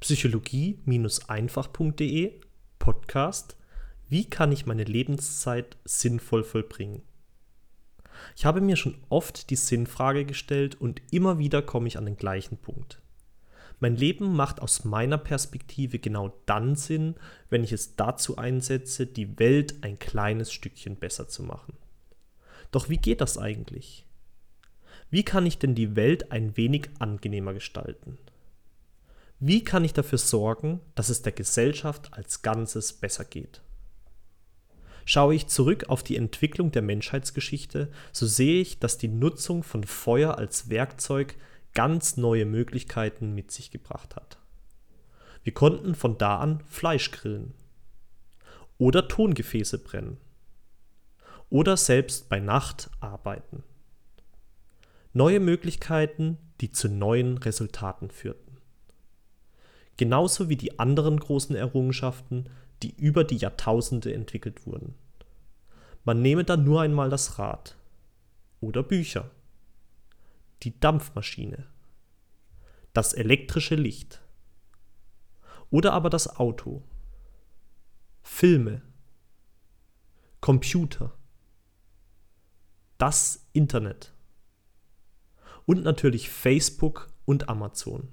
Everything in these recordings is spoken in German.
psychologie-einfach.de Podcast Wie kann ich meine Lebenszeit sinnvoll vollbringen? Ich habe mir schon oft die Sinnfrage gestellt und immer wieder komme ich an den gleichen Punkt. Mein Leben macht aus meiner Perspektive genau dann Sinn, wenn ich es dazu einsetze, die Welt ein kleines Stückchen besser zu machen. Doch wie geht das eigentlich? Wie kann ich denn die Welt ein wenig angenehmer gestalten? Wie kann ich dafür sorgen, dass es der Gesellschaft als Ganzes besser geht? Schaue ich zurück auf die Entwicklung der Menschheitsgeschichte, so sehe ich, dass die Nutzung von Feuer als Werkzeug ganz neue Möglichkeiten mit sich gebracht hat. Wir konnten von da an Fleisch grillen oder Tongefäße brennen oder selbst bei Nacht arbeiten. Neue Möglichkeiten, die zu neuen Resultaten führten. Genauso wie die anderen großen Errungenschaften, die über die Jahrtausende entwickelt wurden. Man nehme da nur einmal das Rad oder Bücher. Die Dampfmaschine, das elektrische Licht. Oder aber das Auto, Filme, Computer, das Internet. Und natürlich Facebook und Amazon.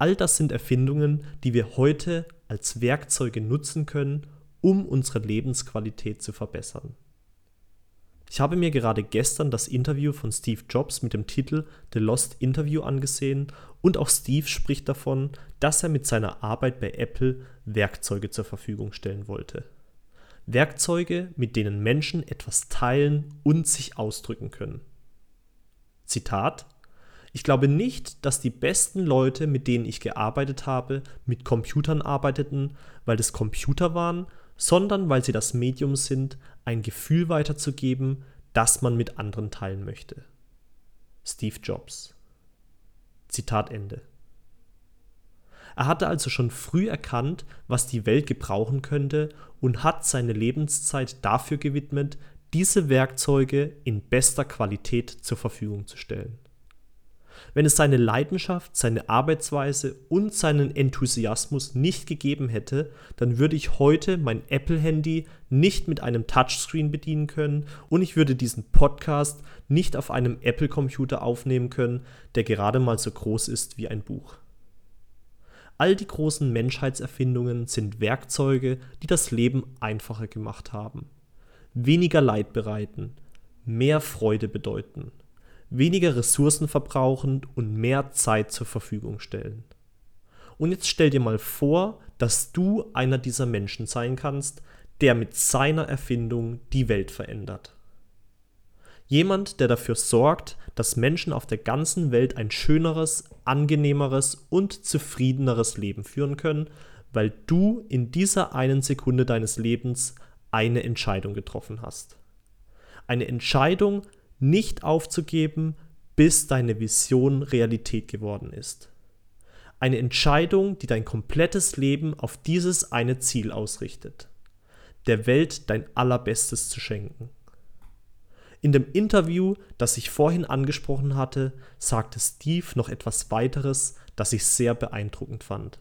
All das sind Erfindungen, die wir heute als Werkzeuge nutzen können, um unsere Lebensqualität zu verbessern. Ich habe mir gerade gestern das Interview von Steve Jobs mit dem Titel The Lost Interview angesehen und auch Steve spricht davon, dass er mit seiner Arbeit bei Apple Werkzeuge zur Verfügung stellen wollte. Werkzeuge, mit denen Menschen etwas teilen und sich ausdrücken können. Zitat ich glaube nicht, dass die besten Leute, mit denen ich gearbeitet habe, mit Computern arbeiteten, weil es Computer waren, sondern weil sie das Medium sind, ein Gefühl weiterzugeben, das man mit anderen teilen möchte. Steve Jobs. Zitat Ende. Er hatte also schon früh erkannt, was die Welt gebrauchen könnte und hat seine Lebenszeit dafür gewidmet, diese Werkzeuge in bester Qualität zur Verfügung zu stellen. Wenn es seine Leidenschaft, seine Arbeitsweise und seinen Enthusiasmus nicht gegeben hätte, dann würde ich heute mein Apple-Handy nicht mit einem Touchscreen bedienen können und ich würde diesen Podcast nicht auf einem Apple-Computer aufnehmen können, der gerade mal so groß ist wie ein Buch. All die großen Menschheitserfindungen sind Werkzeuge, die das Leben einfacher gemacht haben, weniger Leid bereiten, mehr Freude bedeuten weniger Ressourcen verbrauchen und mehr Zeit zur Verfügung stellen. Und jetzt stell dir mal vor, dass du einer dieser Menschen sein kannst, der mit seiner Erfindung die Welt verändert. Jemand, der dafür sorgt, dass Menschen auf der ganzen Welt ein schöneres, angenehmeres und zufriedeneres Leben führen können, weil du in dieser einen Sekunde deines Lebens eine Entscheidung getroffen hast. Eine Entscheidung, nicht aufzugeben, bis deine Vision Realität geworden ist. Eine Entscheidung, die dein komplettes Leben auf dieses eine Ziel ausrichtet. Der Welt dein Allerbestes zu schenken. In dem Interview, das ich vorhin angesprochen hatte, sagte Steve noch etwas weiteres, das ich sehr beeindruckend fand.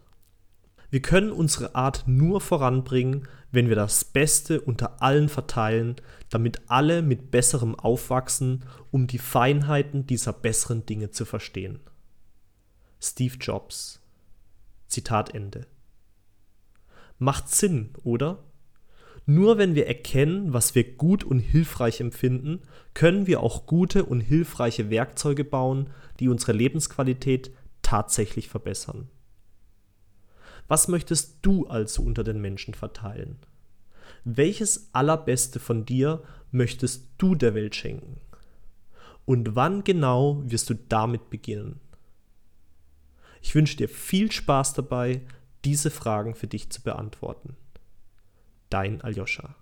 Wir können unsere Art nur voranbringen, wenn wir das Beste unter allen verteilen, damit alle mit besserem aufwachsen, um die Feinheiten dieser besseren Dinge zu verstehen. Steve Jobs Zitat Ende. Macht Sinn, oder? Nur wenn wir erkennen, was wir gut und hilfreich empfinden, können wir auch gute und hilfreiche Werkzeuge bauen, die unsere Lebensqualität tatsächlich verbessern. Was möchtest du also unter den Menschen verteilen? Welches Allerbeste von dir möchtest du der Welt schenken? Und wann genau wirst du damit beginnen? Ich wünsche dir viel Spaß dabei, diese Fragen für dich zu beantworten. Dein Aljoscha.